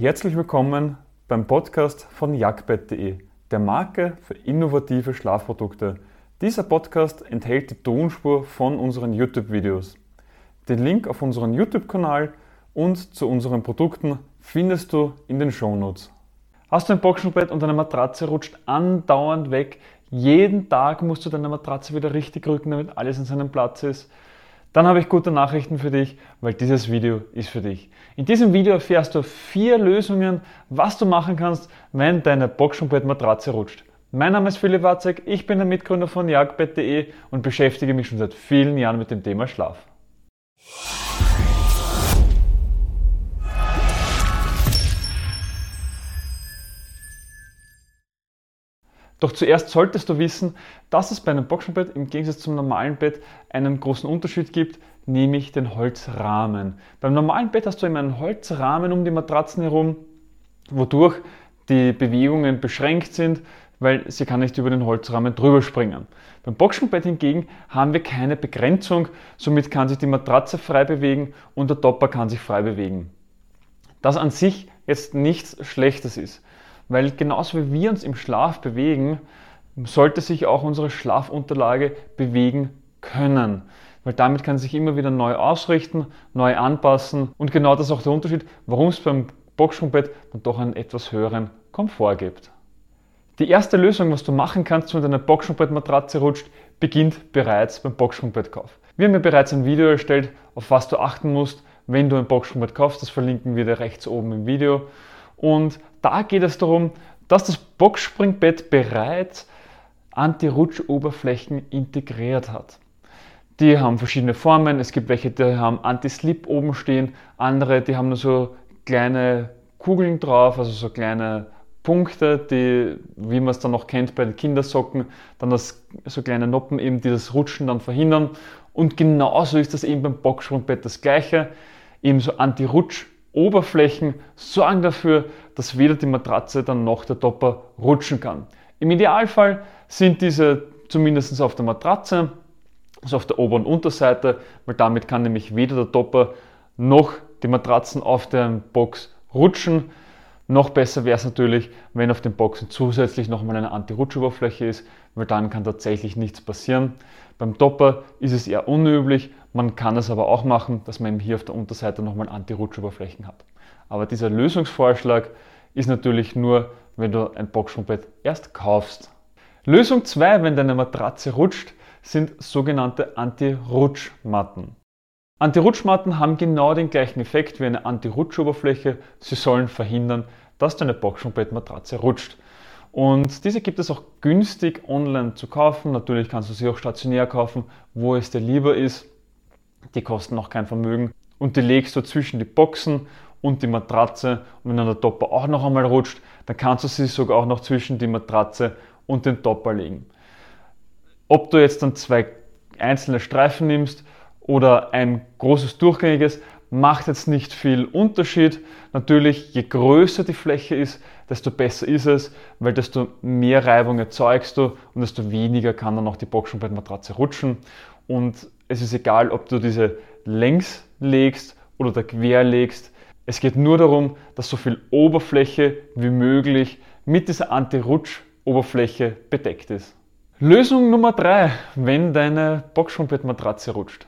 Herzlich willkommen beim Podcast von jagdbett.de, der Marke für innovative Schlafprodukte. Dieser Podcast enthält die Tonspur von unseren YouTube-Videos. Den Link auf unseren YouTube-Kanal und zu unseren Produkten findest du in den Shownotes. Hast du ein Boxenbett und deine Matratze rutscht andauernd weg? Jeden Tag musst du deine Matratze wieder richtig rücken, damit alles an seinem Platz ist. Dann habe ich gute Nachrichten für dich, weil dieses Video ist für dich. In diesem Video erfährst du vier Lösungen, was du machen kannst, wenn deine Boxenbett-Matratze rutscht. Mein Name ist Philipp Watzek, ich bin der Mitgründer von jagdbett.de und beschäftige mich schon seit vielen Jahren mit dem Thema Schlaf. Doch zuerst solltest du wissen, dass es bei einem Boxenbett im Gegensatz zum normalen Bett einen großen Unterschied gibt, nämlich den Holzrahmen. Beim normalen Bett hast du immer einen Holzrahmen um die Matratzen herum, wodurch die Bewegungen beschränkt sind, weil sie kann nicht über den Holzrahmen drüber springen. Beim Boxenbett hingegen haben wir keine Begrenzung, somit kann sich die Matratze frei bewegen und der Topper kann sich frei bewegen. Das an sich jetzt nichts Schlechtes ist. Weil genauso wie wir uns im Schlaf bewegen, sollte sich auch unsere Schlafunterlage bewegen können. Weil damit kann sich immer wieder neu ausrichten, neu anpassen. Und genau das ist auch der Unterschied, warum es beim Boxsprungbett dann doch einen etwas höheren Komfort gibt. Die erste Lösung, was du machen kannst, wenn deine Boxsprungbettmatratze rutscht, beginnt bereits beim Boxsprungbettkauf. Wir haben ja bereits ein Video erstellt, auf was du achten musst, wenn du ein Boxsprungbett kaufst. Das verlinken wir dir rechts oben im Video. Und da geht es darum, dass das Boxspringbett bereits Anti-Rutsch-Oberflächen integriert hat. Die haben verschiedene Formen. Es gibt welche, die haben Anti-Slip oben stehen, andere, die haben nur so kleine Kugeln drauf, also so kleine Punkte, die, wie man es dann noch kennt bei den Kindersocken, dann das, so kleine Noppen eben, die das Rutschen dann verhindern. Und genauso ist das eben beim Boxsprungbett das gleiche. Eben so Anti-Rutsch Oberflächen sorgen dafür, dass weder die Matratze dann noch der Topper rutschen kann. Im Idealfall sind diese zumindest auf der Matratze, also auf der Ober- und Unterseite, weil damit kann nämlich weder der Topper noch die Matratzen auf der Box rutschen. Noch besser wäre es natürlich, wenn auf den Boxen zusätzlich nochmal eine Anti-Rutsch-Oberfläche ist, weil dann kann tatsächlich nichts passieren. Beim Topper ist es eher unüblich, man kann es aber auch machen, dass man hier auf der Unterseite nochmal Anti-Rutsch-Oberflächen hat. Aber dieser Lösungsvorschlag ist natürlich nur, wenn du ein Boxsprungbett erst kaufst. Lösung 2, wenn deine Matratze rutscht, sind sogenannte Anti-Rutschmatten. Anti-Rutschmatten haben genau den gleichen Effekt wie eine Anti-Rutsch-Oberfläche. Sie sollen verhindern, dass deine Boxspringbettmatratze rutscht. Und diese gibt es auch günstig online zu kaufen. Natürlich kannst du sie auch stationär kaufen, wo es dir lieber ist. Die kosten auch kein Vermögen. Und die legst du zwischen die Boxen und die Matratze. Und wenn dann der Topper auch noch einmal rutscht, dann kannst du sie sogar auch noch zwischen die Matratze und den Topper legen. Ob du jetzt dann zwei einzelne Streifen nimmst oder ein großes durchgängiges macht jetzt nicht viel Unterschied. Natürlich, je größer die Fläche ist, desto besser ist es, weil desto mehr Reibung erzeugst du und desto weniger kann dann auch die Boxspringbettmatratze rutschen. Und es ist egal, ob du diese längs legst oder da quer legst. Es geht nur darum, dass so viel Oberfläche wie möglich mit dieser Anti-Rutsch-Oberfläche bedeckt ist. Lösung Nummer drei, wenn deine Boxspringbettmatratze rutscht.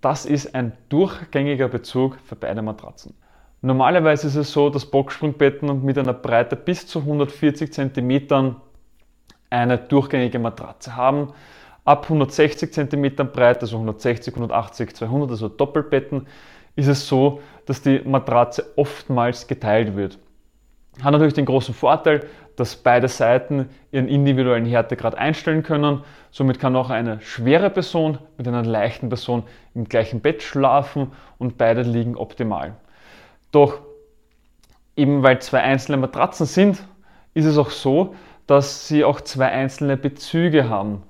Das ist ein durchgängiger Bezug für beide Matratzen. Normalerweise ist es so, dass Boxsprungbetten mit einer Breite bis zu 140 cm eine durchgängige Matratze haben. Ab 160 cm Breite, also 160, 180, 200, also Doppelbetten, ist es so, dass die Matratze oftmals geteilt wird. Hat natürlich den großen Vorteil, dass beide Seiten ihren individuellen Härtegrad einstellen können. Somit kann auch eine schwere Person mit einer leichten Person im gleichen Bett schlafen und beide liegen optimal. Doch eben weil zwei einzelne Matratzen sind, ist es auch so, dass sie auch zwei einzelne Bezüge haben.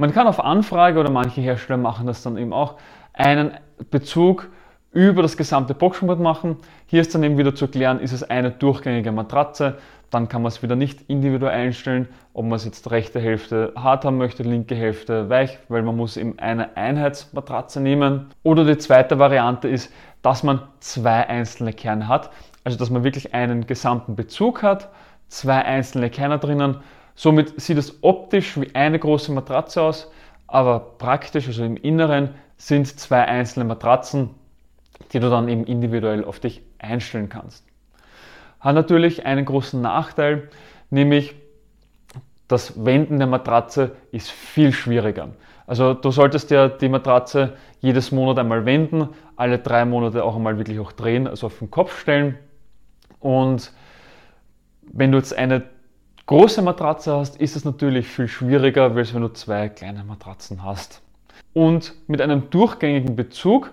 Man kann auf Anfrage oder manche Hersteller machen das dann eben auch einen Bezug über das gesamte Boxspringbett machen. Hier ist dann eben wieder zu klären, ist es eine durchgängige Matratze, dann kann man es wieder nicht individuell einstellen, ob man es jetzt rechte Hälfte hart haben möchte, linke Hälfte weich, weil man muss eben eine Einheitsmatratze nehmen. Oder die zweite Variante ist, dass man zwei einzelne Kerne hat, also dass man wirklich einen gesamten Bezug hat, zwei einzelne Kerner drinnen. Somit sieht es optisch wie eine große Matratze aus, aber praktisch, also im Inneren, sind zwei einzelne Matratzen, die du dann eben individuell auf dich einstellen kannst. Hat natürlich einen großen Nachteil, nämlich das Wenden der Matratze ist viel schwieriger. Also du solltest ja die Matratze jedes Monat einmal wenden, alle drei Monate auch einmal wirklich auch drehen, also auf den Kopf stellen. Und wenn du jetzt eine große Matratze hast, ist es natürlich viel schwieriger, als wenn du zwei kleine Matratzen hast. Und mit einem durchgängigen Bezug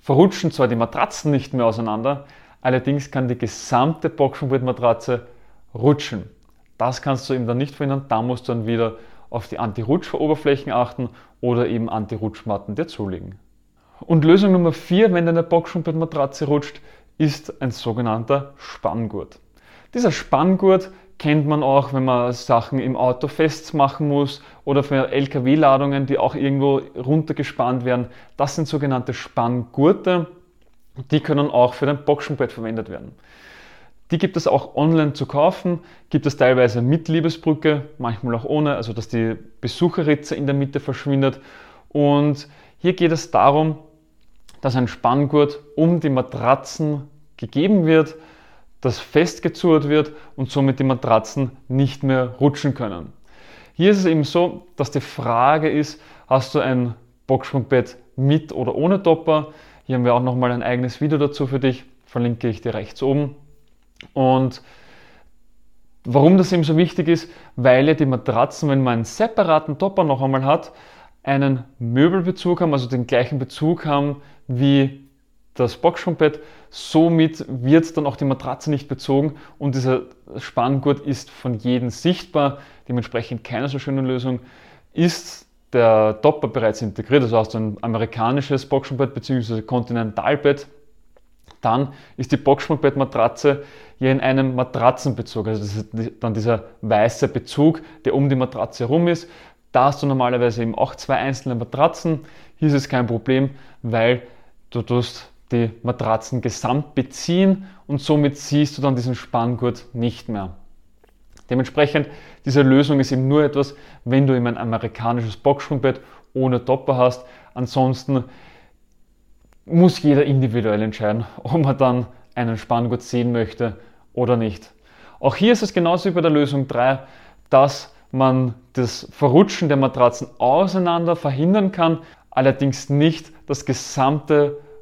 verrutschen zwar die Matratzen nicht mehr auseinander, allerdings kann die gesamte Boxspringbrettmatratze rutschen. Das kannst du eben dann nicht verhindern, da musst du dann wieder auf die Anti-Rutsch-Oberflächen achten oder eben Anti-Rutschmatten dir zulegen. Und Lösung Nummer 4, wenn deine Boxspringbrettmatratze rutscht, ist ein sogenannter Spanngurt. Dieser Spanngurt kennt man auch, wenn man Sachen im Auto festmachen muss oder für LKW-Ladungen, die auch irgendwo runtergespannt werden. Das sind sogenannte Spanngurte. Die können auch für dein Boxenbett verwendet werden. Die gibt es auch online zu kaufen, gibt es teilweise mit Liebesbrücke, manchmal auch ohne, also dass die Besucherritze in der Mitte verschwindet. Und hier geht es darum, dass ein Spanngurt um die Matratzen gegeben wird, das festgezurrt wird und somit die Matratzen nicht mehr rutschen können. Hier ist es eben so, dass die Frage ist, hast du ein Boxsprungbett mit oder ohne Topper? Hier haben wir auch nochmal ein eigenes Video dazu für dich, verlinke ich dir rechts oben. Und warum das eben so wichtig ist, weil ja die Matratzen, wenn man einen separaten Topper noch einmal hat, einen Möbelbezug haben, also den gleichen Bezug haben wie das Boxsprungbett. Somit wird dann auch die Matratze nicht bezogen und dieser Spanngurt ist von jedem sichtbar. Dementsprechend keine so schöne Lösung. Ist der Topper bereits integriert, also hast du ein amerikanisches Boxsprungbett bzw. Kontinentalbett, dann ist die Boxsprungbettmatratze hier in einem Matratzenbezug. Also das ist dann dieser weiße Bezug, der um die Matratze herum ist. Da hast du normalerweise eben auch zwei einzelne Matratzen. Hier ist es kein Problem, weil du tust die Matratzen gesamt beziehen und somit siehst du dann diesen Spanngurt nicht mehr. Dementsprechend, diese Lösung ist eben nur etwas, wenn du eben ein amerikanisches Boxsprungbett ohne Topper hast. Ansonsten muss jeder individuell entscheiden, ob man dann einen Spanngurt sehen möchte oder nicht. Auch hier ist es genauso wie bei der Lösung 3, dass man das Verrutschen der Matratzen auseinander verhindern kann, allerdings nicht das gesamte